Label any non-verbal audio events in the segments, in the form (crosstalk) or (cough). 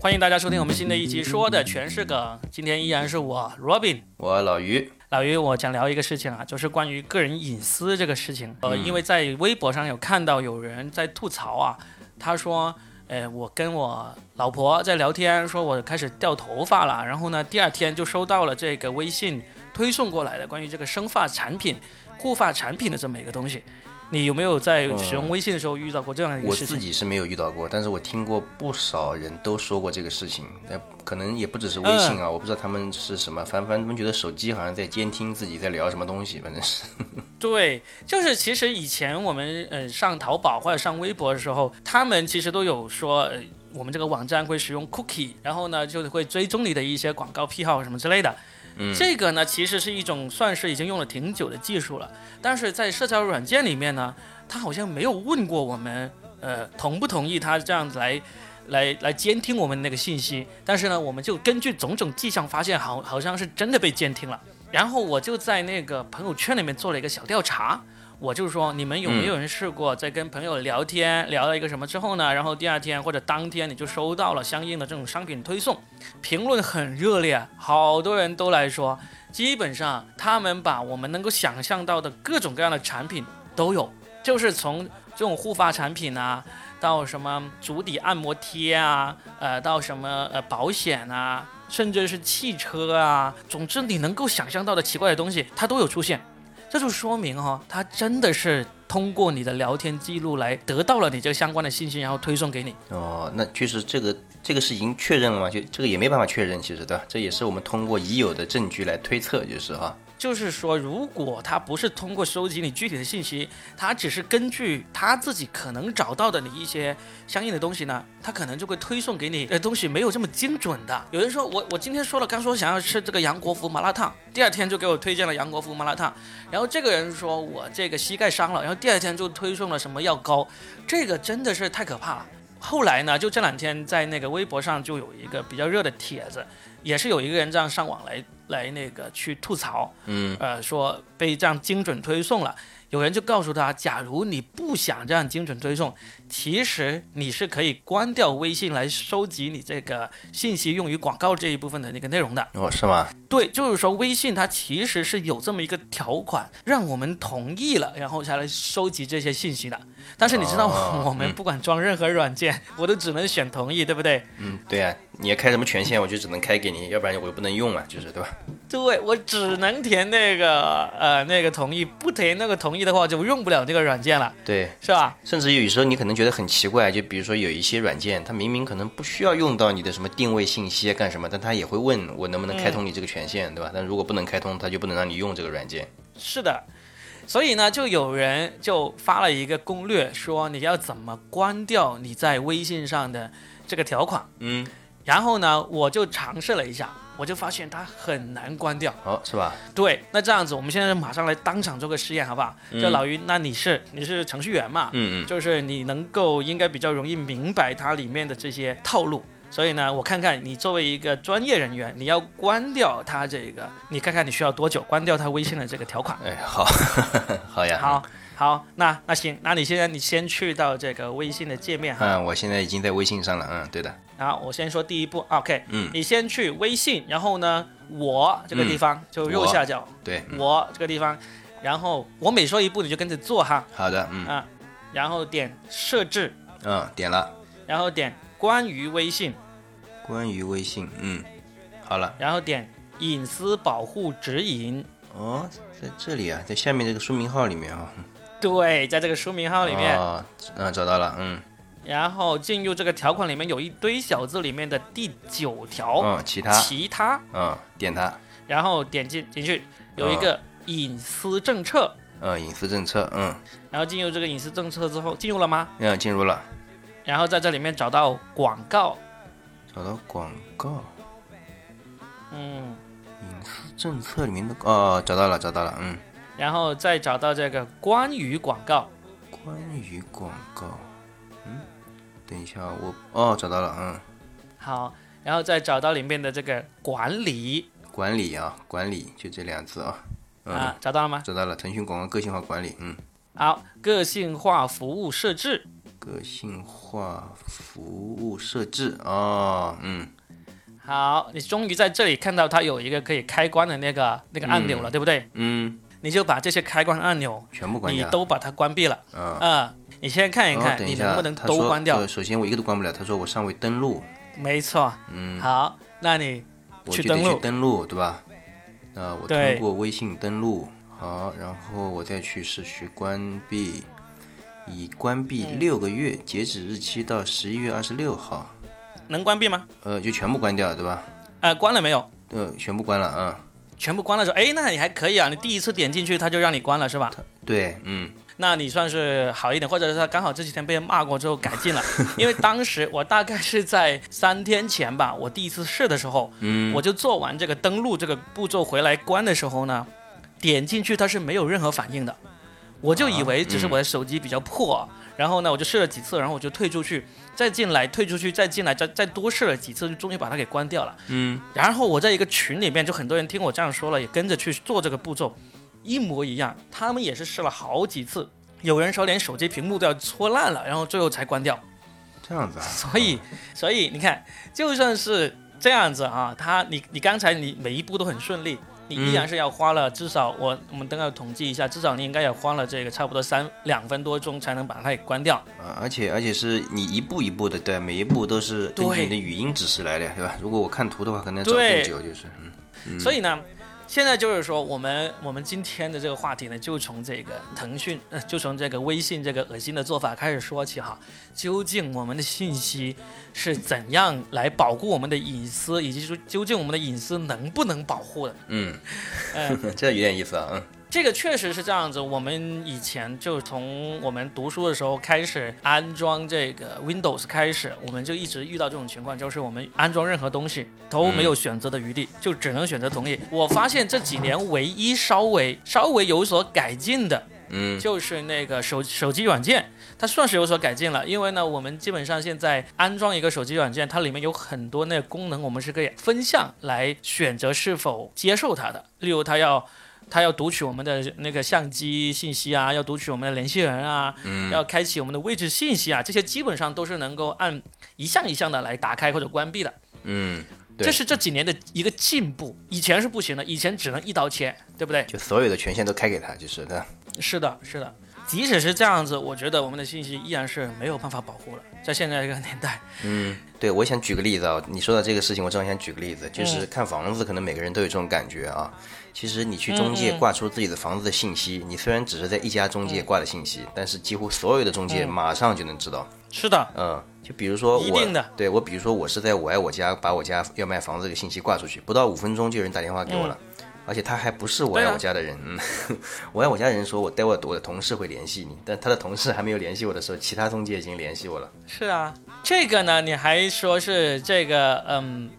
欢迎大家收听我们新的一期，说的全是梗。今天依然是我 Robin，我老于，老于，我想聊一个事情啊，就是关于个人隐私这个事情。呃，嗯因为在微博上有看到有人在吐槽啊，他说，呃，我跟我老婆在聊天，说我开始掉头发了，然后呢，第二天就收到了这个微信推送过来的关于这个生发产品、护发产品的这么一个东西。你有没有在使用微信的时候遇到过这样的一个我事情？我自己是没有遇到过，但是我听过不少人都说过这个事情。那可能也不只是微信嗯啊，我不知道他们是什么，反反正他们觉得手机好像在监听自己在聊什么东西，反正是。对，就是其实以前我们呃上淘宝或者上微博的时候，他们其实都有说，呃、我们这个网站会使用 cookie，然后呢就会追踪你的一些广告癖好什么之类的。这个呢其实是一种算是已经用了挺久的技术了，但是在社交软件里面呢，他好像没有问过我们，呃同不同意他这样子来。来来监听我们那个信息，但是呢，我们就根据种种迹象发现好，好像是真的被监听了。然后我就在那个朋友圈里面做了一个小调查，我就说你们有没有人试过在跟朋友聊天，聊了一个什么之后呢，然后第二天或者当天你就收到了相应的这种商品推送，评论很热烈，好多人都来说，基本上他们把我们能够想象到的各种各样的产品都有，就是从这种护发产品啊。到什么足底按摩贴啊，呃，到什么呃保险啊，甚至是汽车啊，总之你能够想象到的奇怪的东西，它都有出现。这就说明哈、他，真的是通过你的聊天记录来得到了你这个相关的信息，然后推送给你。哦，那确实这个这个是已经确认了吗？就这个也没办法确认，其实对吧？这也是我们通过已有的证据来推测，就是哈。就是说，如果他不是通过收集你具体的信息，他只是根据他自己可能找到的你一些相应的东西呢，他可能就会推送给你的东西没有这么精准的。有人说我我今天说了，刚说想要吃这个杨国福麻辣烫，第二天就给我推荐了杨国福麻辣烫，然后这个人说我这个膝盖伤了，然后第二天就推送了什么药膏，这个真的是太可怕了。后来呢，就这两天在那个微博上就有一个比较热的帖子，也是有一个人这样上网来来那个去吐槽，嗯，呃，说被这样精准推送了。有人就告诉他，假如你不想这样精准推送，其实你是可以关掉微信来收集你这个信息用于广告这一部分的那个内容的。哦，是吗？对，就是说微信它其实是有这么一个条款，让我们同意了，然后才来收集这些信息的。但是你知道，哦我们不管装任何软件，我都只能选同意，对不对？嗯，对呀、你要开什么权限，我就只能开给你，要不然我又不能用啊，就是对吧？对我只能填那个呃那个同意，不填那个同意的话就用不了这个软件了，对，是吧？甚至有时候你可能觉得很奇怪，就比如说有一些软件，它明明可能不需要用到你的什么定位信息啊干什么，但它也会问我能不能开通你这个权限，对吧？但如果不能开通，它就不能让你用这个软件。是的，所以呢，就有人就发了一个攻略，说你要怎么关掉你在微信上的这个条款。嗯，然后呢，我就尝试了一下，我就发现它很难关掉。哦，是吧？对，那这样子，我们现在马上来当场做个实验，好不好？就老于，那你是你是程序员嘛？嗯嗯，就是你能够应该比较容易明白它里面的这些套路。所以呢，我看看你作为一个专业人员，你要关掉它这个，你看看你需要多久关掉它微信的这个条款。哎，好，(laughs) 好呀。好，好，那那行，那你现在你先去到这个微信的界面哈。嗯，我现在已经在微信上了。嗯，对的。好，我先说第一步，OK，嗯，你先去微信，然后呢，我这个地方、就右下角，对，嗯我这个地方，然后我每说一步你就跟着做哈，好的，嗯啊，然后点设置，嗯，点了。然后点关于微信，关于微信，嗯，好了。然后点隐私保护指引。哦，在这里啊，在下面这个说明号里面啊。对，在这个书名号里面，哦，嗯，找到了，嗯，然后进入这个条款里面有一堆小字里面的第九条，嗯，其他，其他，嗯，点它，然后点进进去有一个隐私政策，嗯，隐私政策，嗯，然后进入这个隐私政策之后，进入了吗？嗯，进入了，然后在这里面找到广告，找到广告，嗯，隐私政策里面的，哦，找到了，找到了，嗯，然后再找到这个关于广告，关于广告，嗯，等一下，我，哦，找到了，嗯，好，然后再找到里面的这个管理。管理啊，管理，就这两字啊，嗯，啊，找到了吗？找到了，腾讯广告个性化管理，嗯，好，个性化服务设置，个个性化服务设置哦，嗯，好，你终于在这里看到它有一个可以开关的那个那个按钮了，对不对？嗯，你就把这些开关按钮全部关掉。都把它关闭了。啊，啊、你先看一看，你能不能都关掉呃？首先我一个都关不了，他说我尚未登录，没错。嗯，好，那你我去去登录登录，对吧？啊，我通过微信登录，好，然后我再去视序关闭，已关闭嗯六个月，截止日期到十一月二十六号，能关闭吗？呃，就全部关掉，对吧？呃，关了没有？呃，全部关了啊。全部关了之后，哎，那你还可以啊。你第一次点进去，他就让你关了，是吧？对，嗯，那你算是好一点，或者是他刚好这几天被人骂过之后改进了。(laughs) 因为当时我大概是在三天前吧，我第一次试的时候，嗯，我就做完这个登录这个步骤回来关的时候呢，点进去它是没有任何反应的，我就以为只是我的手机比较破，然后呢我就试了几次，然后我就退出去，再进来，退出去，再进来，再再多试了几次，就终于把它给关掉了。嗯，然后我在一个群里面，就很多人听我这样说了，也跟着去做这个步骤，一模一样。他们也是试了好几次，有人说连手机屏幕都要搓烂了，然后最后才关掉。这样子啊。所以，所以你看，就算是这样子啊，他你你刚才你每一步都很顺利，你依然是要花了至少我我们等下统计一下，至少你应该也花了这个差不多三两分多钟才能把它给关掉。啊，而且而且是你一步一步的，对，每一步都是根据你的语音指示来的，对吧？如果我看图的话，可能要找对更久，就是，嗯，所以呢，现在就是说，我们我们今天的这个话题呢，就从这个腾讯，呃，就从这个微信这个恶心的做法开始说起哈。究竟我们的信息是怎样来保护我们的隐私，以及说究竟我们的隐私能不能保护的？嗯，嗯、(laughs) 这有点意思啊，嗯，这个确实是这样子。我们以前就从我们读书的时候开始安装这个 Windows 开始，我们就一直遇到这种情况，就是我们安装任何东西都没有选择的余地，就只能选择同意。我发现这几年唯一稍微稍微有所改进的，嗯，就是那个手手机软件，它算是有所改进了。因为呢，我们基本上现在安装一个手机软件，它里面有很多那个功能，我们是可以分项来选择是否接受它的。例如，它要它要读取我们的那个相机信息啊，要读取我们的联系人啊，要开启我们的位置信息啊，这些基本上都是能够按一项一项的来打开或者关闭的。嗯，这是这几年的一个进步，以前是不行的，以前只能一刀切，对不对？就所有的权限都开给他，就是的，是的，是的。即使是这样子，我觉得我们的信息依然是没有办法保护了。在现在这个年代，嗯，对，我想举个例子啊，你说到这个事情，我正好想举个例子，就是看房子，可能每个人都有这种感觉啊。其实你去中介挂出自己的房子的信息，你虽然只是在一家中介挂的信息，但是几乎所有的中介马上就能知道。是的，嗯，就比如说我一定的，对我比如说我是在我爱我家把我家要卖房子这个信息挂出去，不到五分钟就有人打电话给我了。而且他还不是我爱我家的人，嗯，(laughs) 我爱我家的人说我待会我的同事会联系你，但他的同事还没有联系我的时候，其他中介已经联系我了。是啊。这个呢，你还说是这个，嗯，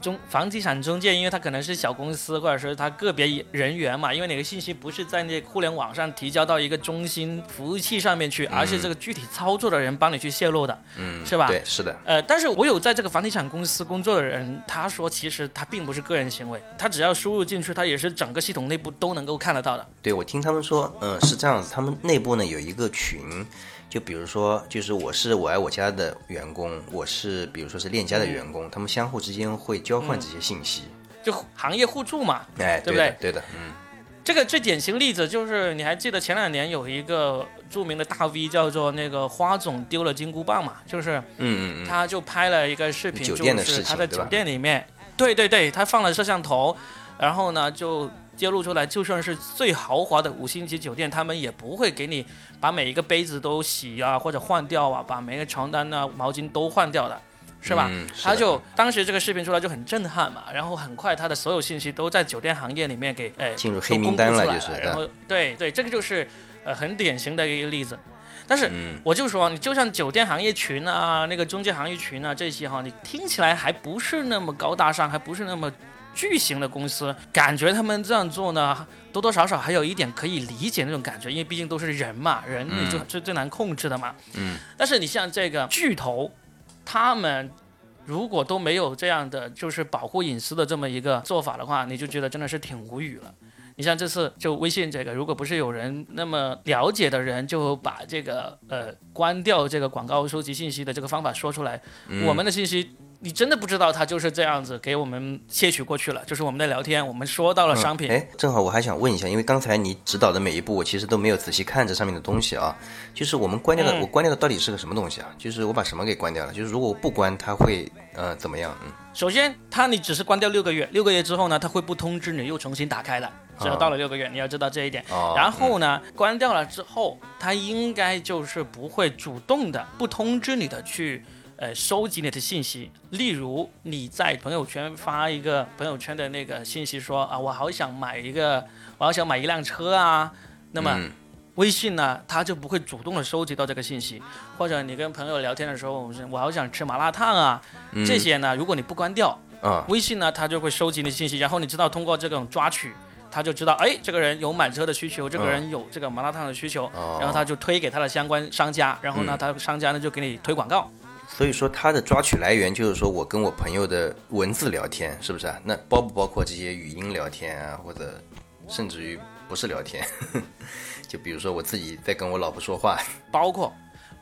中房地产中介，因为他可能是小公司，或者说他个别人员嘛，因为你的信息不是在那互联网上提交到一个中心服务器上面去，而是这个具体操作的人帮你去泄露的，嗯，是吧？对，是的，呃，但是我有在这个房地产公司工作的人，他说其实他并不是个人行为，他只要输入进去，他也是整个系统内部都能够看得到的。对我听他们说，嗯，是这样子，他们内部呢有一个群，就比如说，就是我是我爱我家的员工，我是比如说是链家的员工，他们相互之间会交换这些信息，就行业互助嘛。哎，对不的对？的，嗯，这个最典型例子就是，你还记得前两年有一个著名的大 V 叫做那个花总丢了金箍棒嘛？就是嗯嗯嗯，他就拍了一个视频，酒店的就是他在酒店里面，对对对，他放了摄像头，然后呢就揭露出来，就算是最豪华的五星级酒店，他们也不会给你把每一个杯子都洗啊或者换掉啊，把每个床单啊毛巾都换掉的。是吧？嗯是他就当时这个视频出来就很震撼嘛，然后很快他的所有信息都在酒店行业里面给哎进入黑名单了就是然后对对，这个就是呃很典型的一个例子。但是嗯我就说，你就像酒店行业群啊，那个中介行业群啊这些哈，你听起来还不是那么高大上，还不是那么巨型的公司，感觉他们这样做呢，多多少少还有一点可以理解那种感觉，因为毕竟都是人嘛，人你就最最难控制的嘛。嗯。但是你像这个巨头，他们。如果都没有这样的就是保护隐私的这么一个做法的话，你就觉得真的是挺无语了。你像这次就微信这个，如果不是有人那么了解的人，就把这个呃关掉这个广告收集信息的这个方法说出来，我们的信息。你真的不知道他就是这样子给我们窃取过去了，就是我们的聊天，我们说到了商品。哎，正好我还想问一下，因为刚才你指导的每一步，我其实都没有仔细看这上面的东西啊。就是我们关掉的，我关掉的到底是个什么东西啊？就是我把什么给关掉了？就是如果我不关，它会呃怎么样？嗯，首先，它你只是关掉六个月，六个月之后呢，它会不通知你又重新打开的。只要到了六个月，你要知道这一点。然后呢，关掉了之后，它应该就是不会主动的不通知你的去。呃，收集你的信息，例如你在朋友圈发一个朋友圈的那个信息，说啊，我好想买一个，我好想买一辆车啊，那么微信呢，它就不会主动的收集到这个信息，或者你跟朋友聊天的时候，我好想吃麻辣烫啊，这些呢，如果你不关掉，微信呢，它就会收集你的信息，然后你知道通过这种抓取，他就知道，哎，这个人有买车的需求，这个人有这个麻辣烫的需求，然后他就推给他的相关商家，然后呢，他商家呢就给你推广告。所以说，它的抓取来源就是说我跟我朋友的文字聊天，是不是啊？那包不包括这些语音聊天啊，或者甚至于不是聊天？(laughs) 就比如说我自己在跟我老婆说话，包括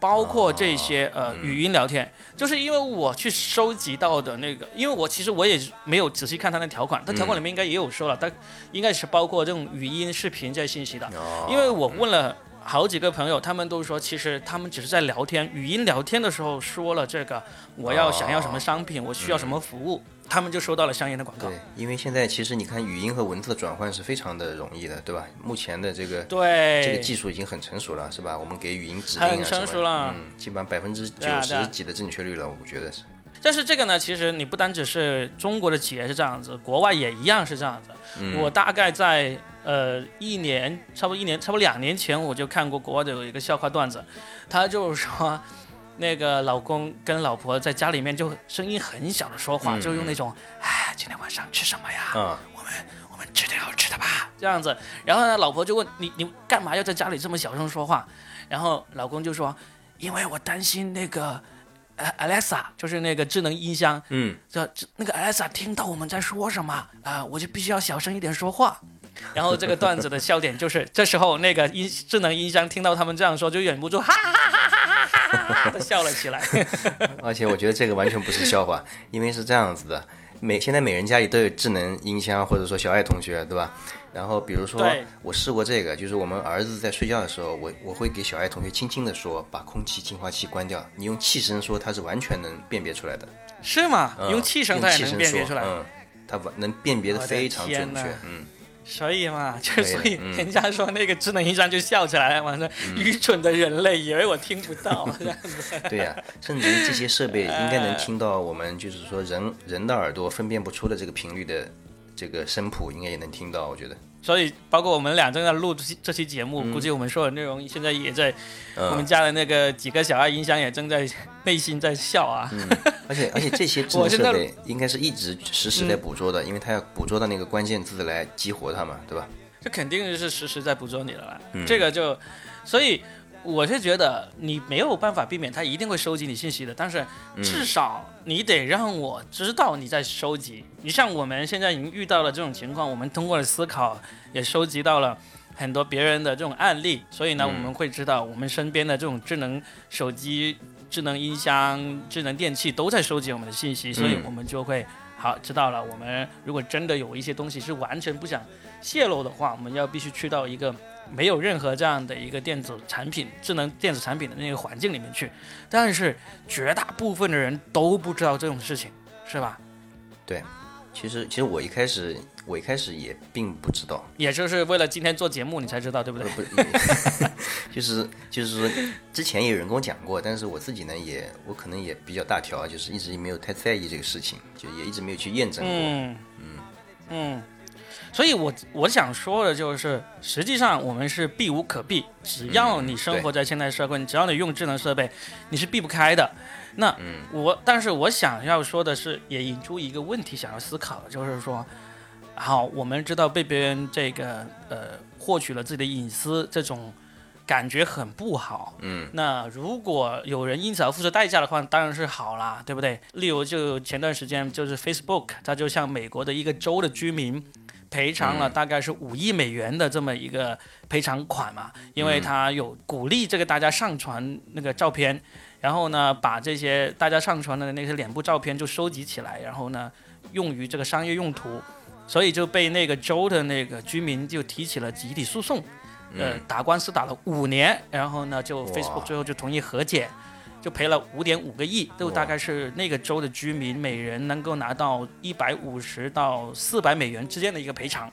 包括这些呃语音聊天，就是因为我去收集到的那个，因为我其实我也没有仔细看他的条款，他条款里面应该也有说了，它应该是包括这种语音、视频这些信息的，因为我问了。好几个朋友，他们都说，其实他们只是在聊天，语音聊天的时候说了这个，我要想要什么商品，我需要什么服务，他们就收到了相应的广告。对，因为现在其实你看，语音和文字的转换是非常的容易的，对吧？目前的这个对这个技术已经很成熟了，是吧？我们给语音指令啊很成熟了，嗯，基本上百分之九十几的正确率了，我觉得是。但是这个呢，其实你不单只是中国的企业是这样子，国外也一样是这样子。我大概在。呃，一年差不多一年，差不多两年前我就看过国外的有一个笑话段子，他就是说，那个老公跟老婆在家里面就声音很小的说话，就用那种，哎，今天晚上吃什么呀？嗯，我们我们吃点好吃的吧，这样子。然后呢，老婆就问你你干嘛要在家里这么小声说话？然后老公就说，因为我担心那个，呃，Alexa 就是那个智能音箱，嗯，这那个 Alexa 听到我们在说什么啊，我就必须要小声一点说话。然后这个段子的笑点就是，这时候那个音智能音箱听到他们这样说，就忍不住哈哈哈哈哈哈哈的笑了起来。而且我觉得这个完全不是笑话，因为是这样子的，每现在每人家里都有智能音箱，或者说小爱同学，对吧？然后比如说我试过这个，就是我们儿子在睡觉的时候，我我会给小爱同学轻轻的说，把空气净化器关掉，你用气声说，它是完全能辨别出来的。是吗？用气声它也能辨别出来？嗯，它能辨别的非常准确。嗯。所以嘛，就所以人家说那个智能音箱就笑起来了嘛，说愚蠢的人类以为我听不到 (laughs) 这样子。对呀，甚至于这些设备应该能听到我们就是说人人的耳朵分辨不出的这个频率的这个声谱，应该也能听到，我觉得。所以，包括我们俩正在录这这期节目，估计我们说的内容现在也在我们家的那个几个小爱音箱也正在内心在笑啊。(laughs) 而且而且这些智能设备应该是一直实时在捕捉的，因为它要捕捉到那个关键字来激活它嘛，对吧？这肯定是实时在捕捉你的了。这个就，所以。我是觉得你没有办法避免，他一定会收集你信息的。但是至少你得让我知道你在收集。你像我们现在已经遇到了这种情况，我们通过了思考，也收集到了很多别人的这种案例。所以呢，我们会知道我们身边的这种智能手机、智能音箱、智能电器都在收集我们的信息。所以我们就会好知道了。我们如果真的有一些东西是完全不想泄露的话，我们要必须去到一个。没有任何这样的一个电子产品、智能电子产品的那个环境里面去，但是绝大部分的人都不知道这种事情，是吧？对，其实其实我一开始我一开始也并不知道，也就是为了今天做节目你才知道，对不对？不，(laughs) 就是就是说之前也有人跟我讲过，但是我自己呢也我可能也比较大条，就是一直没有太在意这个事情，就也一直没有去验证过。嗯嗯嗯。所以，我我想说的就是，实际上我们是避无可避。只要你生活在现代社会，只要你用智能设备，你是避不开的。那我，但是我想要说的是，也引出一个问题，想要思考，就是说，好，我们知道被别人这个呃获取了自己的隐私这种感觉很不好。嗯，那如果有人因此而付出代价的话，当然是好啦，对不对？例如，就前段时间就是 Facebook，它就向美国的一个州的居民赔偿了大概是五亿美元的这么一个赔偿款嘛，因为他有鼓励这个大家上传那个照片，然后呢，把这些大家上传的那些脸部照片就收集起来，然后呢，用于这个商业用途，所以就被那个州的那个居民就提起了集体诉讼。呃，打官司打了五年，然后呢，就 Facebook 最后就同意和解，就赔了五点五个亿，都大概是那个州的居民每人能够拿到一百五十到四百美元之间的一个赔偿。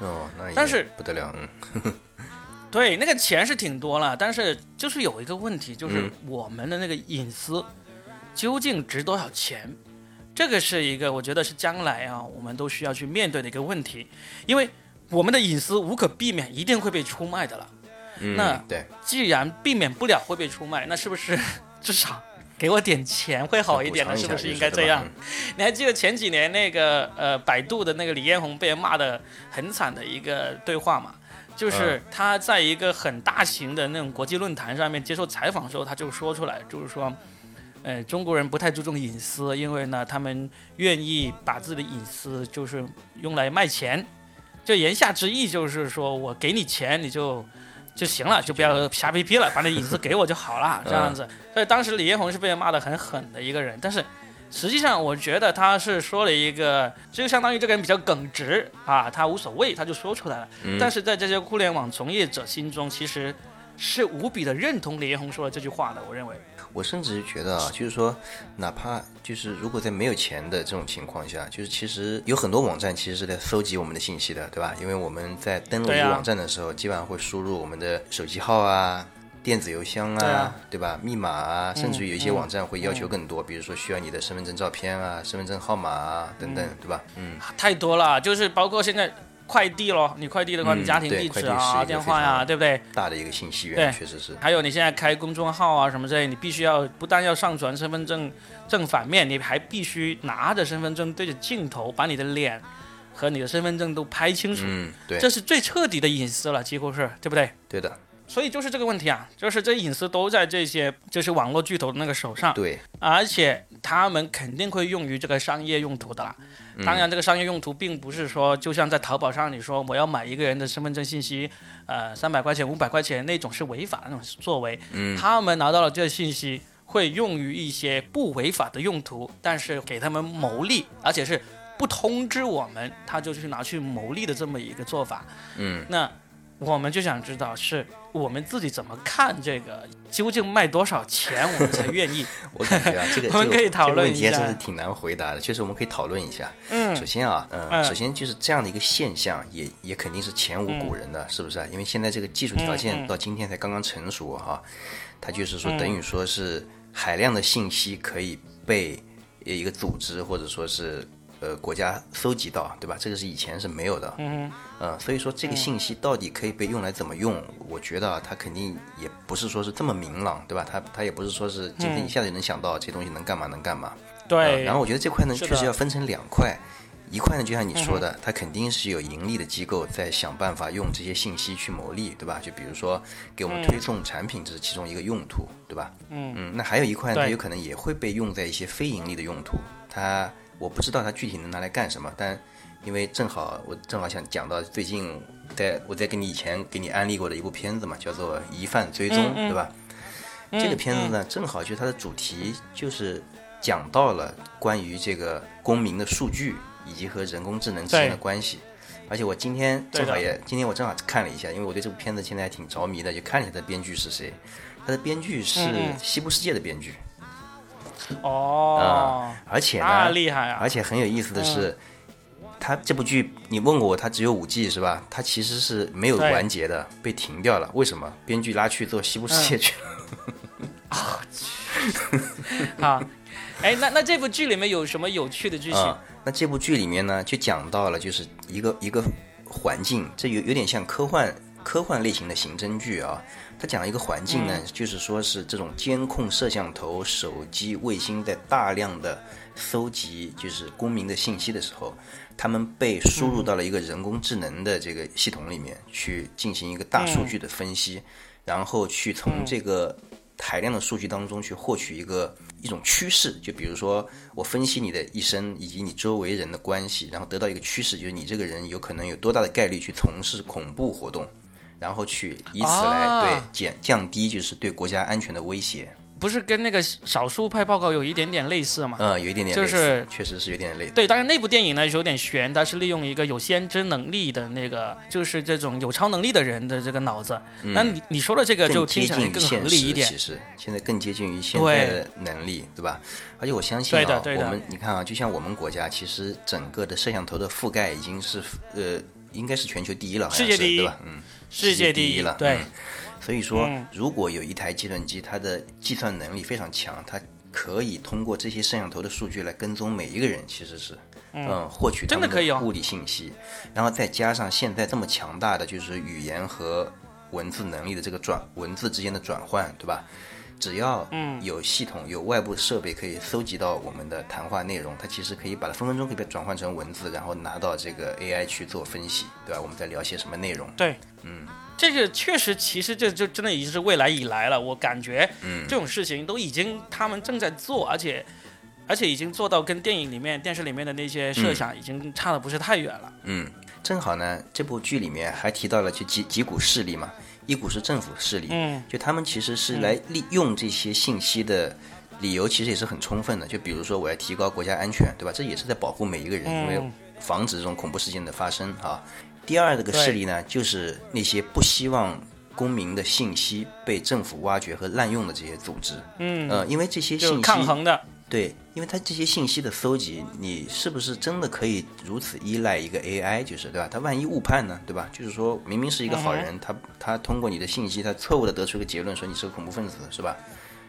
哦，那但是不得了，嗯，(laughs) (laughs) 对，那个钱是挺多了，但是就是有一个问题，就是我们的那个隐私究竟值多少钱？这个是一个我觉得是将来啊，我们都需要去面对的一个问题，因为。我们的隐私无可避免，一定会被出卖的了。那对，既然避免不了会被出卖，那是不是 (laughs) 至少给我点钱会好一点呢？是不是应该这样？你还记得前几年那个呃，百度的那个李彦宏被人骂的很惨的一个对话嘛？就是他在一个很大型的那种国际论坛上面接受采访的时候，他就说出来，就是说，呃，中国人不太注重隐私，因为呢，他们愿意把自己的隐私就是用来卖钱。就言下之意就是说我给你钱你就就行了，就不要瞎逼逼了，把那椅子给我就好了，(laughs) 这样子。所以当时李彦宏是被骂得很狠的一个人，但是实际上我觉得他是说了一个，就相当于这个人比较耿直啊，他无所谓，他就说出来了。但是在这些互联网从业者心中，其实是无比的认同李彦宏说的这句话的，我认为。我甚至觉得啊，就是说，哪怕就是如果在没有钱的这种情况下，就是其实有很多网站其实是在搜集我们的信息的，对吧？因为我们在登录一个网站的时候，基本上会输入我们的手机号啊、电子邮箱啊，对吧？密码啊，甚至于有一些网站会要求更多，比如说需要你的身份证照片啊、身份证号码啊等等，对吧？嗯，太多了，就是包括现在。快递咯，你快递的话，你家庭地址啊、电话呀，对不对？大的一个信息源，确实是。还有你现在开公众号啊什么之类，你必须要不但要上传身份证正反面，你还必须拿着身份证对着镜头，把你的脸和你的身份证都拍清楚。嗯，对。这是最彻底的隐私了，几乎是对不对？对的。所以就是这个问题啊，就是这隐私都在这些就是网络巨头的那个手上。对。而且他们肯定会用于这个商业用途的啦。当然，这个商业用途并不是说，就像在淘宝上，你说我要买一个人的身份证信息，呃，三百块钱、五百块钱那种是违法的那种作为。嗯。他们拿到了这个信息，会用于一些不违法的用途，但是给他们牟利，而且是不通知我们，他就去拿去牟利的这么一个做法。嗯。那。我们就想知道是我们自己怎么看这个，究竟卖多少钱我们才愿意？(laughs) 我感觉啊，这个 (laughs) 我们可以讨论一下。这个问题是挺难回答的，确实我们可以讨论一下。嗯，首先啊，嗯，首先就是这样的一个现象，也也肯定是前无古人的，是不是啊？因为现在这个技术条件到今天才刚刚成熟哈，它就是说等于说是海量的信息可以被一个组织或者说是。呃，国家搜集到，对吧？这个是以前是没有的。嗯呃，所以说这个信息到底可以被用来怎么用？我觉得它肯定也不是说是这么明朗，对吧？它它也不是说是今天一下子就能想到这东西能干嘛能干嘛。对。然后我觉得这块呢，确实要分成两块，一块呢就像你说的，它肯定是有盈利的机构在想办法用这些信息去牟利，对吧？就比如说给我们推送产品，这是其中一个用途，对吧？嗯嗯。那还有一块呢，有可能也会被用在一些非盈利的用途，它。我不知道它具体能拿来干什么，但因为正好我正好想讲到最近在我在给你以前给你安利过的一部片子嘛，叫做《疑犯追踪》，对吧？这个片子呢，正好就它的主题就是讲到了关于这个公民的数据以及和人工智能之间的关系。而且我今天正好也今天我正好看了一下，因为我对这部片子现在还挺着迷的，就看了一下它的编剧是谁。它的编剧是《西部世界》的编剧。哦，而且呢，厉害啊！而且很有意思的是，他这部剧你问过我，他只有五季是吧？他其实是没有完结的，被停掉了。为什么？编剧拉去做西部世界去了。啊，好，哎，那那这部剧里面有什么有趣的剧情？那这部剧里面呢，就讲到了就是一个一个环境，这有有点像科幻科幻类型的刑侦剧啊。他讲了一个环境呢，就是说是这种监控摄像头、手机、卫星在大量的搜集，就是公民的信息的时候，他们被输入到了一个人工智能的这个系统里面去进行一个大数据的分析，然后去从这个海量的数据当中去获取一个一种趋势。就比如说，我分析你的一生以及你周围人的关系，然后得到一个趋势，就是你这个人有可能有多大的概率去从事恐怖活动，然后去以此来对减降低就是对国家安全的威胁。不是跟那个少数派报告有一点点类似吗？嗯，有一点点，就是确实是有点类似。对，当然那部电影呢有点悬，它是利用一个有先知能力的那个，就是这种有超能力的人的这个脑子。那你你说的这个就听起来更合理一点。其实现在更接近于现在的能力，对吧？而且我相信啊，我们你看啊，就像我们国家，其实整个的摄像头的覆盖已经是呃，应该是全球第一了，世界第一，对吧？嗯，世界第一了，对。所以说，如果有一台计算机，它的计算能力非常强，它可以通过这些摄像头的数据来跟踪每一个人，其实是，嗯，获取他们的物理信息，然后再加上现在这么强大的就是语言和文字能力的这个转文字之间的转换，对吧？只要有系统有外部设备可以搜集到我们的谈话内容，它其实可以把它分分钟可以被转换成文字，然后拿到这个 AI 去做分析，对吧？我们在聊些什么内容？对，嗯。这个确实，其实这就真的已经是未来以来了。我感觉，嗯，这种事情都已经他们正在做，而且，而且已经做到跟电影里面、电视里面的那些设想已经差的不是太远了。嗯，正好呢，这部剧里面还提到了就几几股势力嘛，一股是政府势力，嗯，就他们其实是来利用这些信息的理由，其实也是很充分的。就比如说，我要提高国家安全，对吧？这也是在保护每一个人，因为防止这种恐怖事件的发生啊。第二个势力呢，就是那些不希望公民的信息被政府挖掘和滥用的这些组织。嗯，呃，因为这些信息抗衡的，对，因为它这些信息的搜集，你是不是真的可以如此依赖一个 AI？就是对吧？他万一误判呢，对吧？就是说明明是一个好人，他他通过你的信息，他错误的得出一个结论，说你是个恐怖分子，是吧？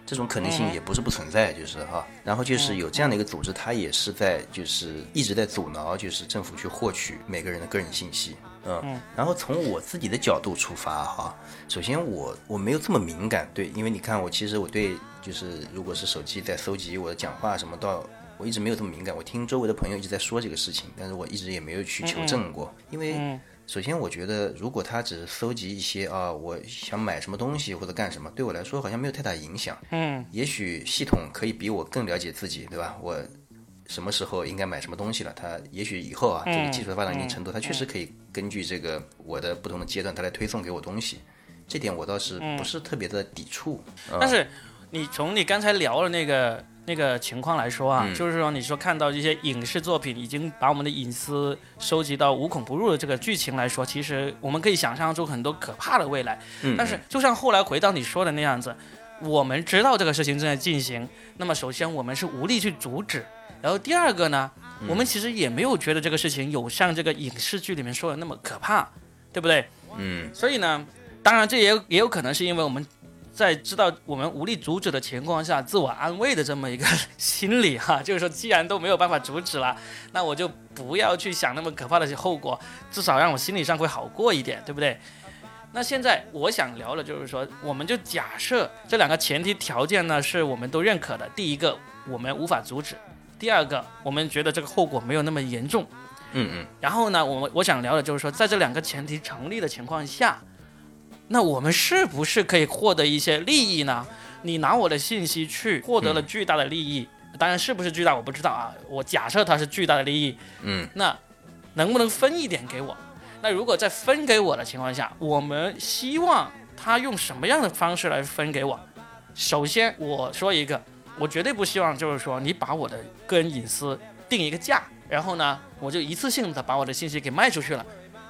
这种可能性也不是不存在，就是哈，然后就是有这样的一个组织，它也是在就是一直在阻挠，就是政府去获取每个人的个人信息，嗯，然后从我自己的角度出发哈，首先我我没有这么敏感，对，因为你看我其实我对就是如果是手机在搜集我的讲话什么，到我一直没有这么敏感，我听周围的朋友一直在说这个事情，但是我一直也没有去求证过，因为。首先，我觉得如果他只是搜集一些啊，我想买什么东西或者干什么，对我来说好像没有太大影响。嗯，也许系统可以比我更了解自己，对吧？我什么时候应该买什么东西了？它也许以后啊，这个技术的发展一定程度，它确实可以根据这个我的不同的阶段，它来推送给我东西。这点我倒是不是特别的抵触。但是你从你刚才聊的那个。那个情况来说啊，就是说，你说看到这些影视作品已经把我们的隐私收集到无孔不入的这个剧情来说，其实我们可以想象出很多可怕的未来。但是，就像后来回到你说的那样子，我们知道这个事情正在进行，那么首先我们是无力去阻止，然后第二个呢，我们其实也没有觉得这个事情有像这个影视剧里面说的那么可怕，对不对？嗯。所以呢，当然这也也有可能是因为我们。在知道我们无力阻止的情况下，自我安慰的这么一个 (laughs) 心理哈，就是说，既然都没有办法阻止了，那我就不要去想那么可怕的后果，至少让我心理上会好过一点，对不对？那现在我想聊的就是说，我们就假设这两个前提条件呢，是我们都认可的。第一个，我们无法阻止；第二个，我们觉得这个后果没有那么严重。嗯嗯。然后呢，我我想聊的就是说，在这两个前提成立的情况下。那我们是不是可以获得一些利益呢？你拿我的信息去获得了巨大的利益，当然是不是巨大我不知道啊。我假设它是巨大的利益，嗯，那能不能分一点给我？那如果在分给我的情况下，我们希望他用什么样的方式来分给我？首先我说一个，我绝对不希望就是说你把我的个人隐私定一个价，然后呢我就一次性的把我的信息给卖出去了。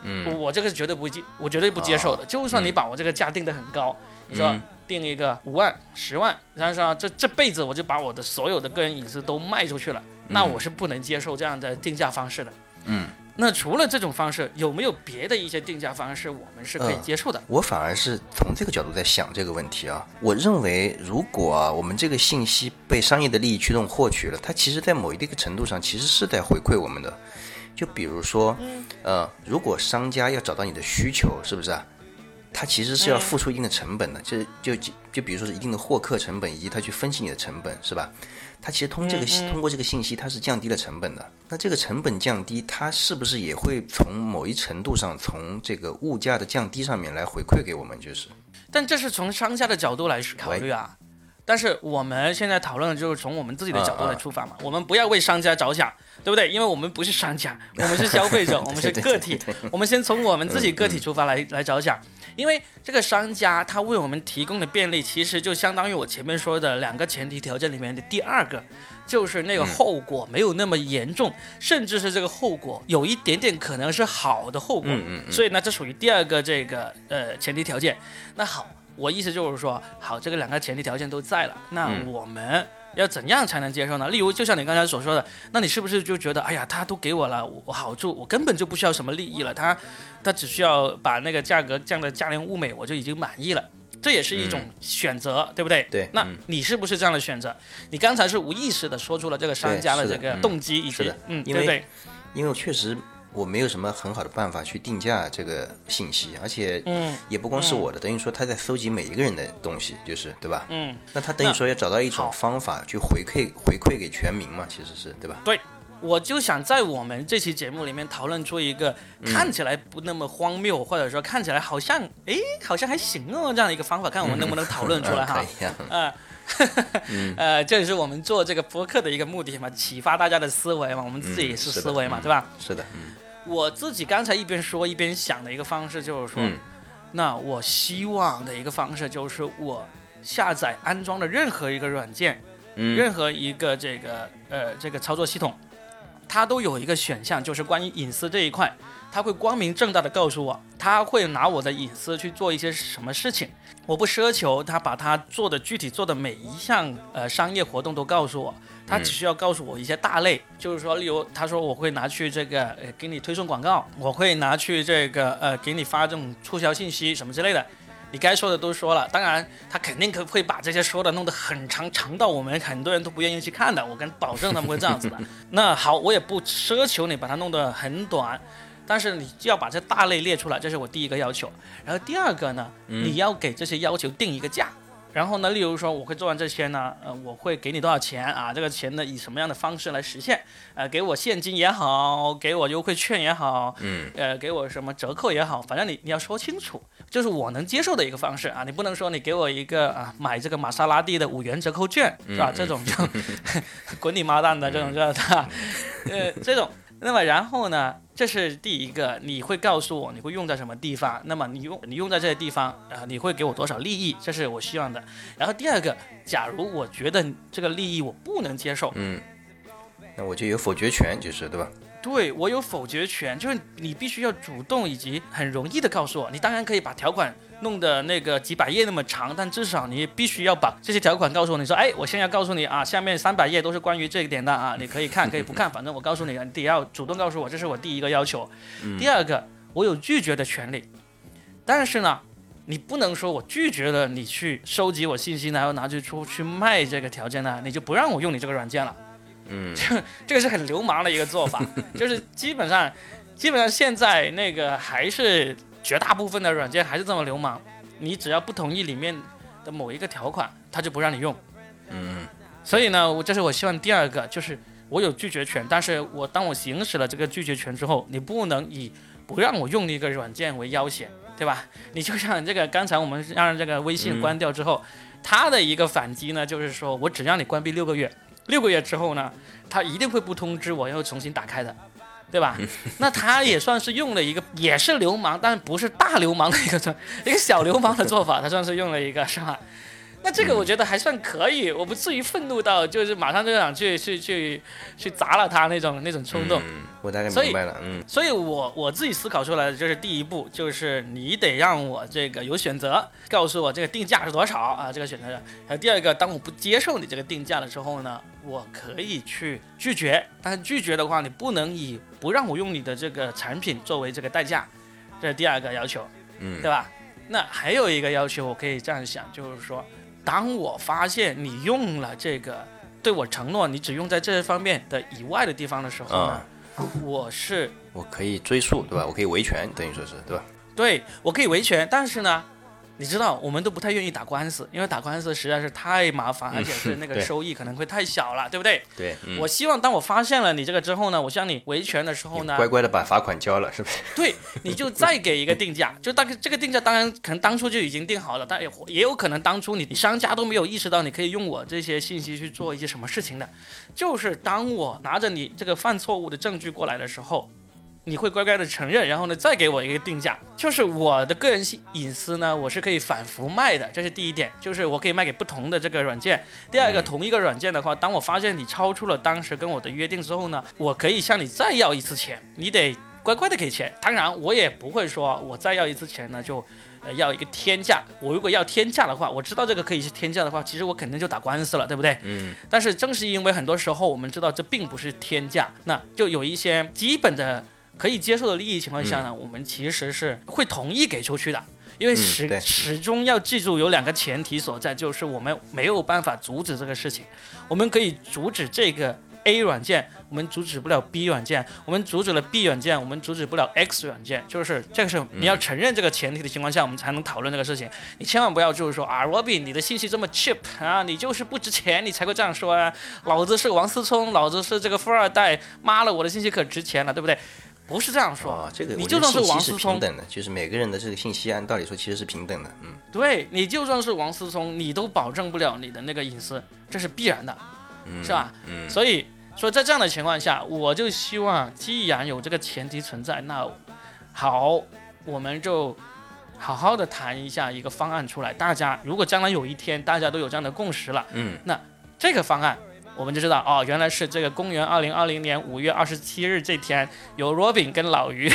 嗯，我这个是绝对不接，我绝对不接受的。就算你把我这个价定得很高，你说定一个五万、十万，然后说这这辈子我就把我的所有的个人隐私都卖出去了，那我是不能接受这样的定价方式的。嗯，那除了这种方式，有没有别的一些定价方式我们是可以接受的？我反而是从这个角度在想这个问题啊。我认为，如果我们这个信息被商业的利益驱动获取了，它其实在某一个程度上其实是在回馈我们的。就比如说，呃，如果商家要找到你的需求，是不是啊？它其实是要付出一定的成本的，就就就比如说是一定的获客成本，以及它去分析你的成本，是吧？它其实通这个通过这个信息，它是降低了成本的。那这个成本降低，它是不是也会从某一程度上，从这个物价的降低上面来回馈给我们？就是，但这是从商家的角度来考虑啊。但是我们现在讨论的就是从我们自己的角度来出发嘛，我们不要为商家着想，对不对？因为我们不是商家，我们是消费者，(laughs) 我们是个体，我们先从我们自己个体出发来来着想。因为这个商家他为我们提供的便利，其实就相当于我前面说的两个前提条件里面的第二个，就是那个后果没有那么严重，甚至是这个后果有一点点可能是好的后果。嗯嗯。所以呢，这属于第二个这个呃前提条件。那好。我意思就是说，好，这个两个前提条件都在了，那我们要怎样才能接受呢？例如，就像你刚才所说的，那你是不是就觉得，哎呀，他都给我了我好处，我根本就不需要什么利益了，他他只需要把那个价格降的价廉物美，我就已经满意了，这也是一种选择，对不对？对。那你是不是这样的选择？你刚才是无意识的说出了这个商家的这个动机以及，嗯，对不对？因为确实。我没有什么很好的办法去定价这个信息，而且，嗯，也不光是我的，等于说他在搜集每一个人的东西，就是对吧？嗯，那他等于说要找到一种方法去回馈回馈给全民嘛，其实是对吧？对，我就想在我们这期节目里面讨论出一个看起来不那么荒谬，或者说看起来好像哎好像还行哦这样的一个方法，看我们能不能讨论出来哈。啊，(laughs) 呃，这也是我们做这个播客的一个目的嘛，启发大家的思维嘛，我们自己也是思维嘛，对吧？是的，嗯。我自己刚才一边说一边想的一个方式就是说，那我希望的一个方式就是我下载安装的任何一个软件，任何一个这个呃这个操作系统，它都有一个选项，就是关于隐私这一块，它会光明正大的告诉我，他会拿我的隐私去做一些什么事情，我不奢求他把他做的具体做的每一项呃商业活动都告诉我。他只需要告诉我一些大类，就是说，例如他说我会拿去这个呃给你推送广告，我会拿去这个呃给你发这种促销信息什么之类的，你该说的都说了。当然，他肯定可会把这些说的弄得很长，长到我们很多人都不愿意去看的。我敢保证他们会这样子的。(laughs) 那好，我也不奢求你把它弄得很短，但是你就要把这大类列出来，这是我第一个要求。然后第二个呢，你要给这些要求定一个价。然后呢，例如说我会做完这些呢，呃，我会给你多少钱啊？这个钱呢，以什么样的方式来实现？呃，给我现金也好，给我优惠券也好，嗯，呃，给我什么折扣也好，反正你你要说清楚，就是我能接受的一个方式啊。你不能说你给我一个啊买这个玛莎拉蒂的五元折扣券是吧？这种就 (laughs) 滚你妈蛋的这种叫他，呃，这种。那么然后呢？这是第一个，你会告诉我你会用在什么地方？那么你用你用在这些地方啊，你会给我多少利益？这是我希望的。然后第二个，假如我觉得这个利益我不能接受，嗯，那我就有否决权，就是对吧？对我有否决权，就是你必须要主动以及很容易的告诉我。你当然可以把条款。弄的那个几百页那么长，但至少你必须要把这些条款告诉我。你说，哎，我现在告诉你啊，下面三百页都是关于这一点的啊，你可以看，可以不看，反正 (laughs) 我告诉你，你得要主动告诉我，这是我第一个要求。第二个，我有拒绝的权利，但是呢，你不能说我拒绝了你去收集我信息，然后拿去出去卖这个条件呢，你就不让我用你这个软件了。嗯，(laughs) 这个是很流氓的一个做法，(laughs) 就是基本上，基本上现在那个还是。绝大部分的软件还是这么流氓，你只要不同意里面的某一个条款，他就不让你用。嗯，所以呢，我这是我希望第二个，就是我有拒绝权，但是我当我行使了这个拒绝权之后，你不能以不让我用一个软件为要挟，对吧？你就像这个刚才我们让这个微信关掉之后，他的一个反击呢，就是说我只让你关闭六个月，六个月之后呢，他一定会不通知我，要重新打开的。对吧？(laughs) 那他也算是用了一个，也是流氓，但不是大流氓的一个一个小流氓的做法，他算是用了一个，是吧？那这个我觉得还算可以，我不至于愤怒到就是马上就想去去去去砸了他那种那种冲动。我大概明白了，嗯。所以我我自己思考出来的就是第一步，就是你得让我这个有选择，告诉我这个定价是多少啊，这个选择。还有第二个，当我不接受你这个定价的时候呢，我可以去拒绝，但是拒绝的话，你不能以不让我用你的这个产品作为这个代价，这是第二个要求，嗯，对吧？那还有一个要求，我可以这样想，就是说。当我发现你用了这个，对我承诺你只用在这方面的以外的地方的时候呢，我是我可以追溯，对吧？我可以维权，等于说是，对吧？对我可以维权，但是呢。你知道，我们都不太愿意打官司，因为打官司实在是太麻烦，而且是 (laughs) 那个收益可能会太小了，对不对？对。我希望当我发现了你这个之后呢，我向你维权的时候呢，乖乖的把罚款交了，是不是？对，你就再给一个定价，(laughs) 就大概这个定价当然可能当初就已经定好了，但也也有可能当初你商家都没有意识到你可以用我这些信息去做一些什么事情的，就是当我拿着你这个犯错误的证据过来的时候。你会乖乖的承认，然后呢，再给我一个定价，就是我的个人隐隐私呢，我是可以反复卖的，这是第一点，就是我可以卖给不同的这个软件。第二个，同一个软件的话，当我发现你超出了当时跟我的约定之后呢，我可以向你再要一次钱，你得乖乖的给钱。当然，我也不会说我再要一次钱呢，就呃要一个天价。我如果要天价的话，我知道这个可以是天价的话，其实我肯定就打官司了，对不对？嗯。但是正是因为很多时候我们知道这并不是天价，那就有一些基本的。可以接受的利益情况下呢，我们其实是会同意给出去的，因为始始终要记住有两个前提所在，就是我们没有办法阻止这个事情，我们可以阻止这个 A 软件，我们阻止不了 B 软件，我们阻止了 B 软件，我们阻止不了 X 软件，就是这个是你要承认这个前提的情况下，我们才能讨论这个事情。你千万不要就是说啊，Robin，你的信息这么 cheap 啊，你就是不值钱，你才会这样说啊。老子是王思聪，老子是这个富二代，妈了，我的信息可值钱了，对不对？不是这样说啊，这个你就算是王思聪，平等的，就是每个人的这个信息按道理说其实是平等的，嗯，对你就算是王思聪，你都保证不了你的那个隐私，这是必然的，是吧？嗯，所以说在这样的情况下，我就希望既然有这个前提存在，那好，我们就好好的谈一下一个方案出来。大家如果将来有一天大家都有这样的共识了，嗯，那这个方案。我们就知道哦，原来是这个公元二零二零年五月二十七日这天，由 Robin 跟老于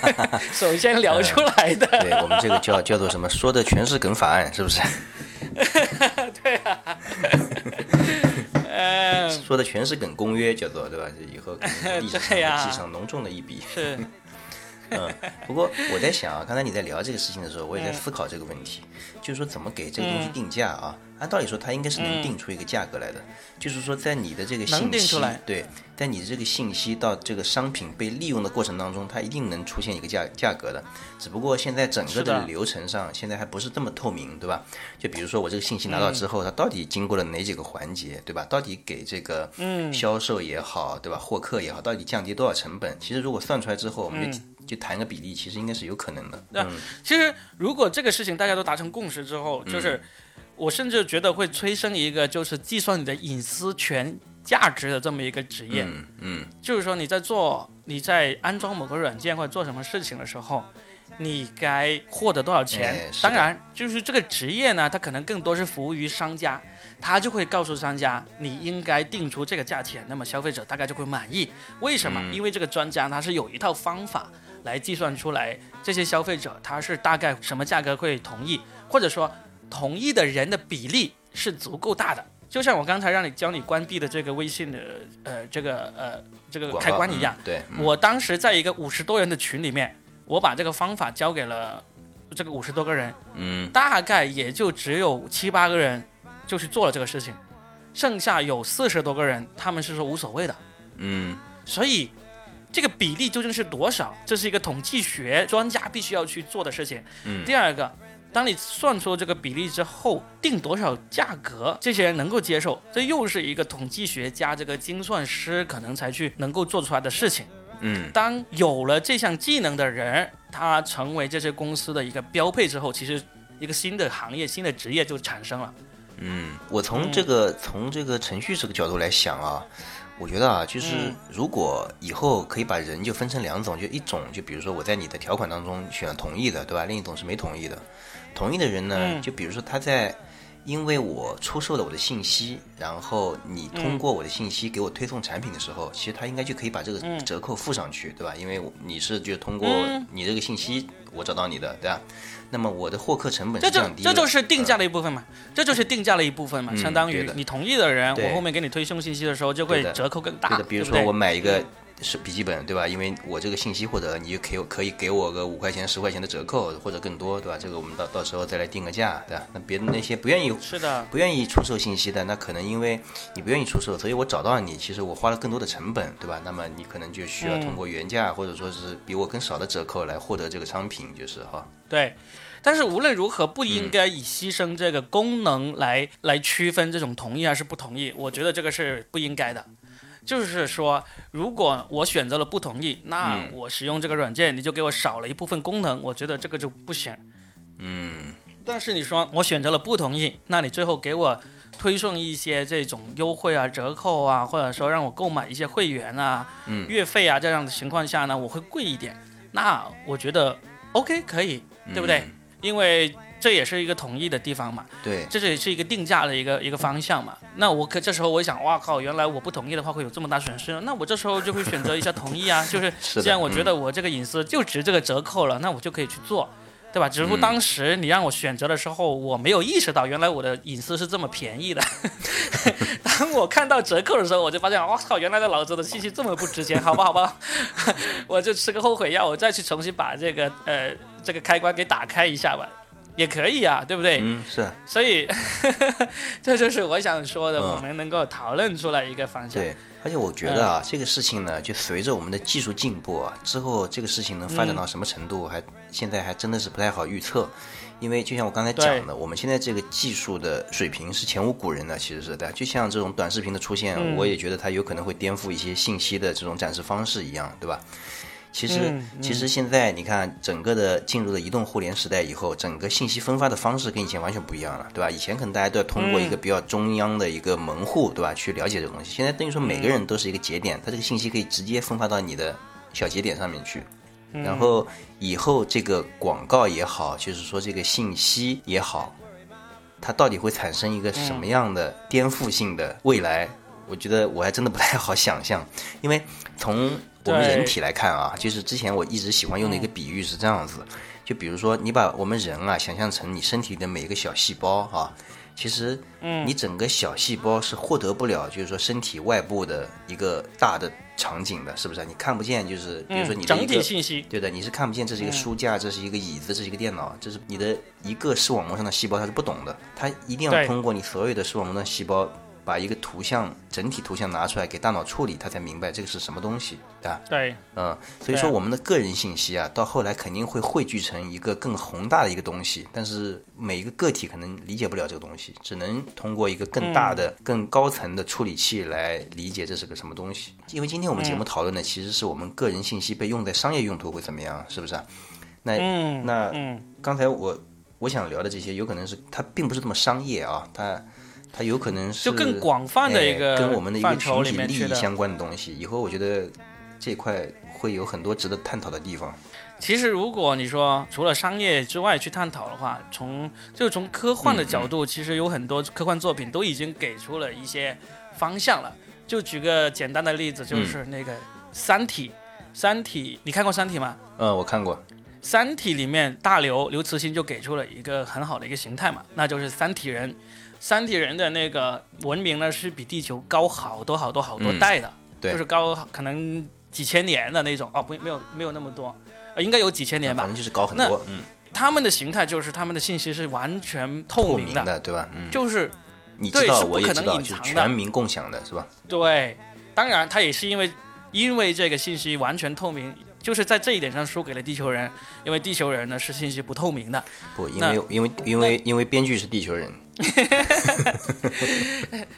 (laughs) 首先聊出来的。对我们这个叫叫做什么？说的全是梗法案，是不是？(laughs) 对啊。呃，说的全是梗公约，叫做对吧？以后历史上记上浓重的一笔。是。嗯，不过我在想啊，刚才你在聊这个事情的时候，我也在思考这个问题，就是说怎么给这个东西定价啊？按道理说，它应该是能定出一个价格来的。就是说，在你的这个信息，对，在你的这个信息到这个商品被利用的过程当中，它一定能出现一个价价格的。只不过现在整个的流程上，现在还不是这么透明，对吧？就比如说我这个信息拿到之后，它到底经过了哪几个环节，对吧？到底给这个销售也好，对吧？获客也好，到底降低多少成本？其实如果算出来之后，我们就就谈个比例，其实应该是有可能的。那其实如果这个事情大家都达成共识之后，就是。我甚至觉得会催生一个，就是计算你的隐私权价值的这么一个职业。嗯嗯，就是说你在做你在安装某个软件或者做什么事情的时候，你该获得多少钱？当然，就是这个职业呢，它可能更多是服务于商家，他就会告诉商家你应该定出这个价钱，那么消费者大概就会满意。为什么？因为这个专家他是有一套方法来计算出来这些消费者他是大概什么价格会同意，或者说。同意的人的比例是足够大的，就像我刚才让你教你关闭的这个微信的呃这个呃这个开关一样。对，我当时在一个五十多人的群里面，我把这个方法教给了这个五十多个人，嗯，大概也就只有七八个人就去做了这个事情，剩下有四十多个人他们是说无所谓的，嗯，所以这个比例究竟是多少？这是一个统计学专家必须要去做的事情。嗯，第二个。当你算出这个比例之后，定多少价格，这些人能够接受，这又是一个统计学家、这个精算师可能才去能够做出来的事情。嗯，当有了这项技能的人，他成为这些公司的一个标配之后，其实一个新的行业、新的职业就产生了。嗯，我从这个从这个程序这个角度来想啊，我觉得啊，就是如果以后可以把人就分成两种，就一种就比如说我在你的条款当中选了同意的，对吧？另一种是没同意的。同意的人呢，就比如说他在，因为我出售了我的信息，然后你通过我的信息给我推送产品的时候，其实他应该就可以把这个折扣付上去，对吧？因为你是就通过你这个信息我找到你的，对吧？那么我的获客成本这就低，这就是定价的一部分嘛，这就是定价的一部分嘛，相当于你同意的人，我后面给你推送信息的时候就会折扣更大。对的，比如说我买一个。是笔记本，对吧？因为我这个信息获得，你就可以可以给我个五块钱、十块钱的折扣，或者更多，对吧？这个我们到到时候再来定个价，对吧？那别的那些不愿意是的，不愿意出售信息的，那可能因为你不愿意出售，所以我找到你，其实我花了更多的成本，对吧？那么你可能就需要通过原价或者说是比我更少的折扣来获得这个商品，就是哈。对。但是无论如何，不应该以牺牲这个功能来来区分这种同意还是不同意。我觉得这个是不应该的。就是说，如果我选择了不同意，那我使用这个软件，你就给我少了一部分功能，我觉得这个就不行。嗯。但是你说我选择了不同意，那你最后给我推送一些这种优惠啊、折扣啊，或者说让我购买一些会员啊、月费啊这样的情况下呢，我会贵一点。那我觉得 OK 可以，对不对？因为这也是一个同意的地方嘛，对，这也是一个定价的一个一个方向嘛。那我可这时候我想，哇靠，原来我不同意的话会有这么大损失，那我这时候就会选择一下同意啊，(laughs) 就是既然我觉得我这个隐私就值这个折扣了，那我就可以去做，对吧？只不过当时你让我选择的时候，我没有意识到原来我的隐私是这么便宜的。(laughs) 当我看到折扣的时候，我就发现，哇靠，原来的老子的信息这么不值钱，好吧好吧，(laughs) 我就吃个后悔药，我再去重新把这个呃。这个开关给打开一下吧，也可以啊，对不对？嗯，是。所以 (laughs) 这就是我想说的，我们能够讨论出来一个方向。对，而且我觉得啊，这个事情呢，就随着我们的技术进步啊，之后这个事情能发展到什么程度，还现在还真的是不太好预测。因为就像我刚才讲的，我们现在这个技术的水平是前无古人的，其实是的。就像这种短视频的出现，我也觉得它有可能会颠覆一些信息的这种展示方式一样，对吧？其实，其实现在你看，整个的进入了移动互联时代以后，整个信息分发的方式跟以前完全不一样了，对吧？以前可能大家都要通过一个比较中央的一个门户，对吧，去了解这个东西。现在等于说每个人都是一个节点，它这个信息可以直接分发到你的小节点上面去。然后以后这个广告也好，就是说这个信息也好，它到底会产生一个什么样的颠覆性的未来？我觉得我还真的不太好想象，因为从我们人体来看啊，就是之前我一直喜欢用的一个比喻是这样子，就比如说你把我们人啊想象成你身体的每一个小细胞啊，其实，你整个小细胞是获得不了，就是说身体外部的一个大的场景的，是不是？你看不见，就是比如说你的整体信息，对的，你是看不见，这是一个书架，这是一个椅子，这是一个电脑，这是你的一个视网膜上的细胞，它是不懂的，它一定要通过你所有的视网膜的细胞。把一个图像整体图像拿出来给大脑处理，他才明白这个是什么东西，对吧？对，嗯，所以说我们的个人信息啊，到后来肯定会汇聚成一个更宏大的一个东西，但是每一个个体可能理解不了这个东西，只能通过一个更大的、更高层的处理器来理解这是个什么东西。因为今天我们节目讨论的其实是我们个人信息被用在商业用途会怎么样，是不是？那那刚才我我想聊的这些，有可能是它并不是这么商业啊，它。它有可能是就更广泛的一个跟我们的一个群体利益相关的东西。以后我觉得这块会有很多值得探讨的地方。其实，如果你说除了商业之外去探讨的话，从就从科幻的角度，其实有很多科幻作品都已经给出了一些方向了。就举个简单的例子，就是那个《三体》。《三体》，你看过《三体》吗？嗯，我看过。《三体》里面大刘刘慈欣就给出了一个很好的一个形态嘛，那就是三体人。三体人的那个文明呢，是比地球高好多好多好多代的，就是高可能几千年的那种哦，不，没有没有那么多，呃，应该有几千年吧，反正就是高很多。嗯，他们的形态就是他们的信息是完全透明的，对吧？嗯，就是你知道，我也知道，就是全民共享的，是吧？对，当然，他也是因为因为这个信息完全透明。就是在这一点上输给了地球人，因为地球人呢是信息不透明的。不，因为因为因为因为编剧是地球人。(laughs)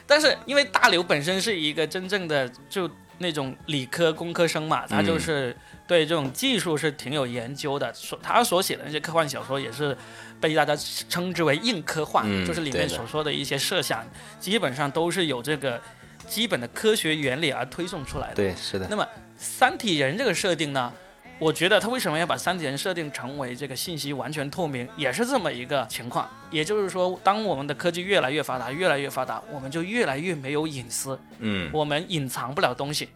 但是因为大刘本身是一个真正的就那种理科工科生嘛，他就是对这种技术是挺有研究的。所他所写的那些科幻小说也是被大家称之为硬科幻，就是里面所说的一些设想，基本上都是有这个基本的科学原理而推送出来的。对，是的。那么。三体人这个设定呢，我觉得他为什么要把三体人设定成为这个信息完全透明，也是这么一个情况。也就是说，当我们的科技越来越发达，越来越发达，我们就越来越没有隐私。嗯，我们隐藏不了东西，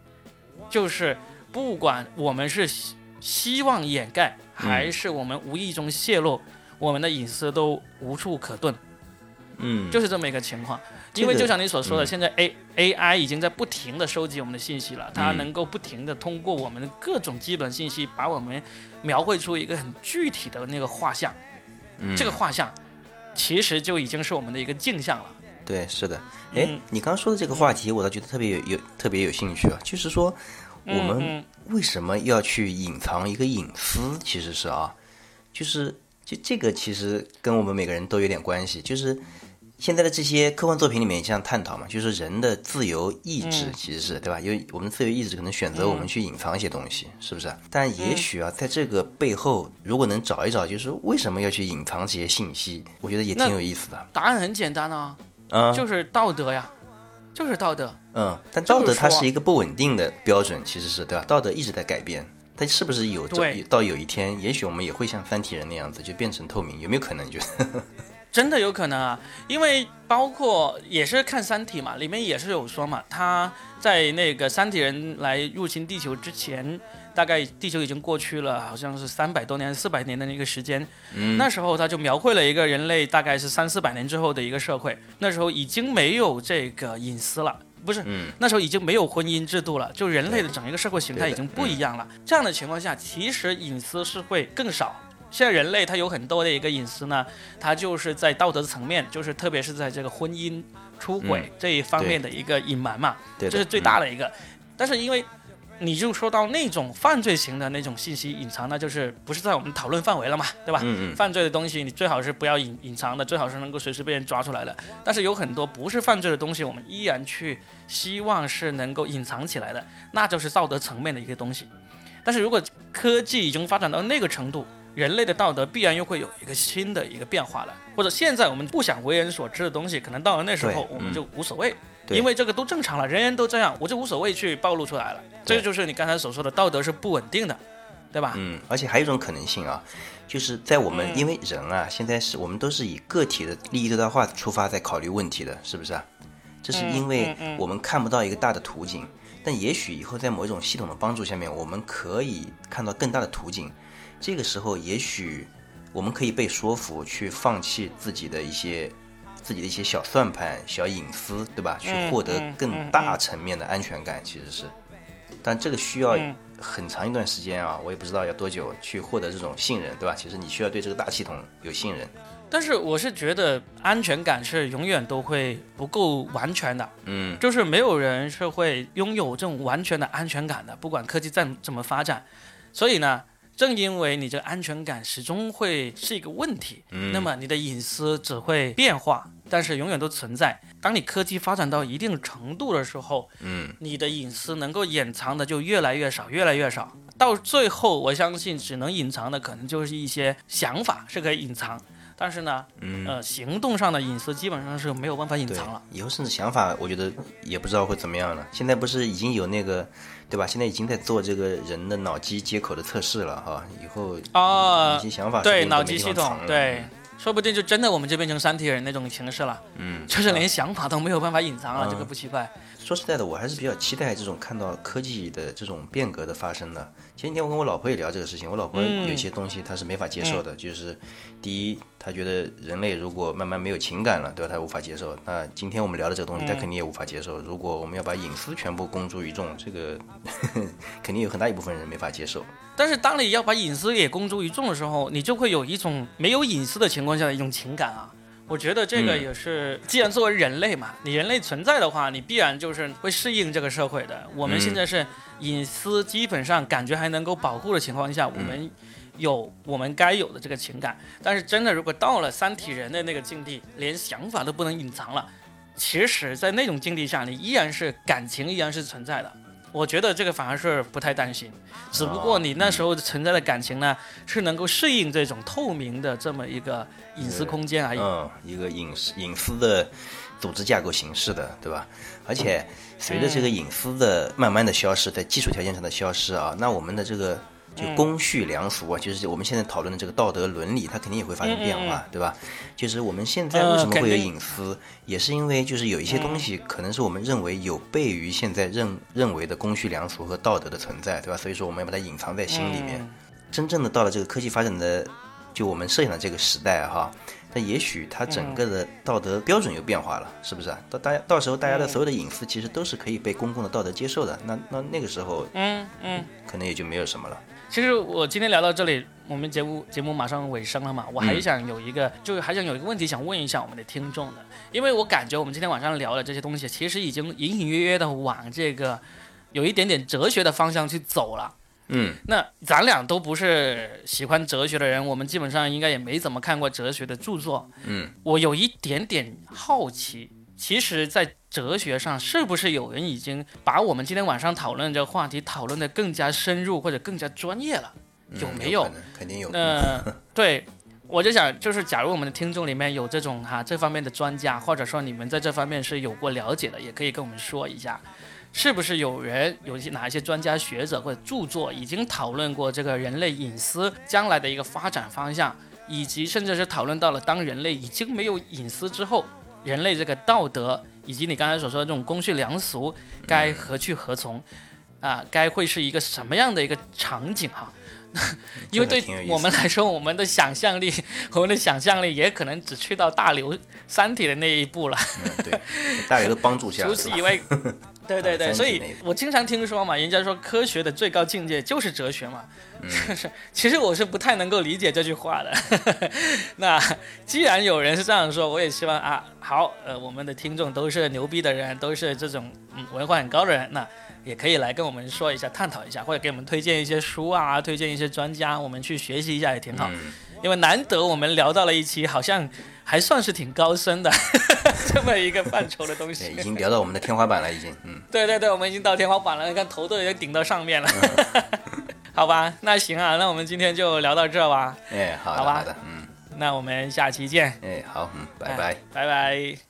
就是不管我们是希望掩盖，还是我们无意中泄露，我们的隐私都无处可遁。嗯，就是这么一个情况。因为就像你所说的，现在 A A I 已经在不停的收集我们的信息了，它能够不停的通过我们的各种基本信息，把我们描绘出一个很具体的那个画像。这个画像其实就已经是我们的一个镜像了。对，是的。哎，你刚刚说的这个话题，我倒觉得特别有有特别有兴趣啊。就是说，我们为什么要去隐藏一个隐私？其实是啊，就是就这个其实跟我们每个人都有点关系，就是。现在的这些科幻作品里面也这样探讨嘛，就是人的自由意志其实是对吧？因为我们自由意志可能选择我们去隐藏一些东西，是不是？但也许啊，在这个背后，如果能找一找，就是为什么要去隐藏这些信息，我觉得也挺有意思的。答案很简单啊，嗯，就是道德呀，就是道德。嗯，但道德它是一个不稳定的标准，其实是对吧？道德一直在改变，它是不是有到有一天，也许我们也会像三体人那样子，就变成透明？有没有可能？觉得？真的有可能啊，因为包括也是看《三体》嘛，里面也是有说嘛，他在那个三体人来入侵地球之前，大概地球已经过去了，好像是三百多年、四百年的那个时间。嗯，那时候他就描绘了一个人类大概是三四百年之后的一个社会，那时候已经没有这个隐私了，不是，那时候已经没有婚姻制度了，就人类的整一个社会形态已经不一样了。这样的情况下，其实隐私是会更少。现在人类他有很多的一个隐私呢，他就是在道德层面，就是特别是在这个婚姻出轨这一方面的一个隐瞒嘛，这是最大的一个。但是因为你就说到那种犯罪型的那种信息隐藏，那就是不是在我们讨论范围了嘛，对吧？嗯嗯。犯罪的东西你最好是不要隐隐藏的，最好是能够随时被人抓出来的。但是有很多不是犯罪的东西，我们依然去希望是能够隐藏起来的，那就是道德层面的一个东西。但是如果科技已经发展到那个程度，人类的道德必然又会有一个新的一个变化了，或者现在我们不想为人所知的东西，可能到了那时候我们就无所谓，因为这个都正常了，人人都这样，我就无所谓去暴露出来了。这就是你刚才所说的道德是不稳定的，对吧？嗯，而且还有一种可能性啊，就是在我们因为人啊，现在是我们都是以个体的利益最大化出发在考虑问题的，是不是啊？这是因为我们看不到一个大的图景，但也许以后在某一种系统的帮助下面，我们可以看到更大的图景。这个时候，也许我们可以被说服去放弃自己的一些自己的一些小算盘、小隐私，对吧？去获得更大层面的安全感，其实是。但这个需要很长一段时间啊，我也不知道要多久去获得这种信任，对吧？其实你需要对这个大系统有信任。但是我是觉得安全感是永远都会不够完全的，嗯，就是没有人是会拥有这种完全的安全感的，不管科技再怎么发展。所以呢。正因为你这个安全感始终会是一个问题，那么你的隐私只会变化，但是永远都存在。当你科技发展到一定程度的时候，嗯，你的隐私能够掩藏的就越来越少，越来越少。到最后，我相信只能隐藏的可能就是一些想法是可以隐藏，但是呢，嗯呃，行动上的隐私基本上是没有办法隐藏了。以后甚至想法，我觉得也不知道会怎么样了。现在不是已经有那个。对吧？现在已经在做这个人的脑机接口的测试了哈，以后啊，一些想法对脑机系统，对，说不定就真的我们就变成三体人那种形式了，嗯，就是连想法都没有办法隐藏了，这个不奇怪。说实在的，我还是比较期待这种看到科技的这种变革的发生的。前几天我跟我老婆也聊这个事情，我老婆有些东西她是没法接受的，就是第一，她觉得人类如果慢慢没有情感了，对吧？她无法接受。那今天我们聊的这个东西，她肯定也无法接受。如果我们要把隐私全部公诸于众，这个 (laughs) 肯定有很大一部分人没法接受。但是当你要把隐私也公诸于众的时候，你就会有一种没有隐私的情况下的一种情感啊。我觉得这个也是，既然作为人类嘛，你人类存在的话，你必然就是会适应这个社会的。我们现在是隐私基本上感觉还能够保护的情况下，我们有我们该有的这个情感。但是真的，如果到了三体人的那个境地，连想法都不能隐藏了，其实，在那种境地下，你依然是感情依然是存在的。我觉得这个反而是不太担心，只不过你那时候存在的感情呢，是能够适应这种透明的这么一个隐私空间而已。嗯，一个隐私隐私的组织架构形式的，对吧？而且随着这个隐私的慢慢的消失，在技术条件上的消失啊，那我们的这个。就公序良俗啊，就是我们现在讨论的这个道德伦理，它肯定也会发生变化，对吧？就是我们现在为什么会有隐私，也是因为就是有一些东西可能是我们认为有悖于现在认认为的公序良俗和道德的存在，对吧？所以说我们要把它隐藏在心里面。真正的到了这个科技发展的就我们设想的这个时代哈，那也许它整个的道德标准又变化了，是不是啊？到大家到时候大家的所有的隐私其实都是可以被公共的道德接受的，那那那个时候，嗯嗯，可能也就没有什么了。其实我今天聊到这里，我们节目节目马上尾声了嘛，我还想有一个，就是还想有一个问题想问一下我们的听众的，因为我感觉我们今天晚上聊的这些东西，其实已经隐隐约约的往这个有一点点哲学的方向去走了。嗯，那咱俩都不是喜欢哲学的人，我们基本上应该也没怎么看过哲学的著作。嗯，我有一点点好奇，其实，在哲学上，是不是有人已经把我们今天晚上讨论这个话题讨论的更加深入或者更加专业了？有没有？肯定有。嗯对，我就想，就是假如我们的听众里面有这种哈这方面的专家，或者说你们在这方面是有过了解的，也可以跟我们说一下，是不是有人有哪一些专家学者或者著作已经讨论过这个人类隐私将来的一个发展方向，以及甚至是讨论到了当人类已经没有隐私之后，人类这个道德。以及你刚才所说的这种公序良俗该何去何从，啊，该会是一个什么样的一个场景哈？(laughs) 因为对我们来说，我们的想象力，(laughs) 我们的想象力也可能只去到大刘《三体》的那一步了。对，大刘的帮助下。(laughs) 除此以外。对对对，所以我经常听说嘛，人家说科学的最高境界就是哲学嘛。是，(laughs) 其实我是不太能够理解这句话的。(laughs) 那既然有人是这样说，我也希望啊，好，呃，我们的听众都是牛逼的人，都是这种嗯文化很高的人，那也可以来跟我们说一下，探讨一下，或者给我们推荐一些书啊，推荐一些专家，我们去学习一下也挺好。因为难得我们聊到了一期，好像还算是挺高深的 (laughs) 这么一个范畴的东西，已经聊到我们的天花板了，已经，嗯，(laughs) 对对对，我们已经到天花板了，你看头都已经顶到上面了，(laughs) 好吧，那行啊，那我们今天就聊到这吧，哎，好的，好的，嗯，那我们下期见，哎，好，嗯，拜拜，拜拜。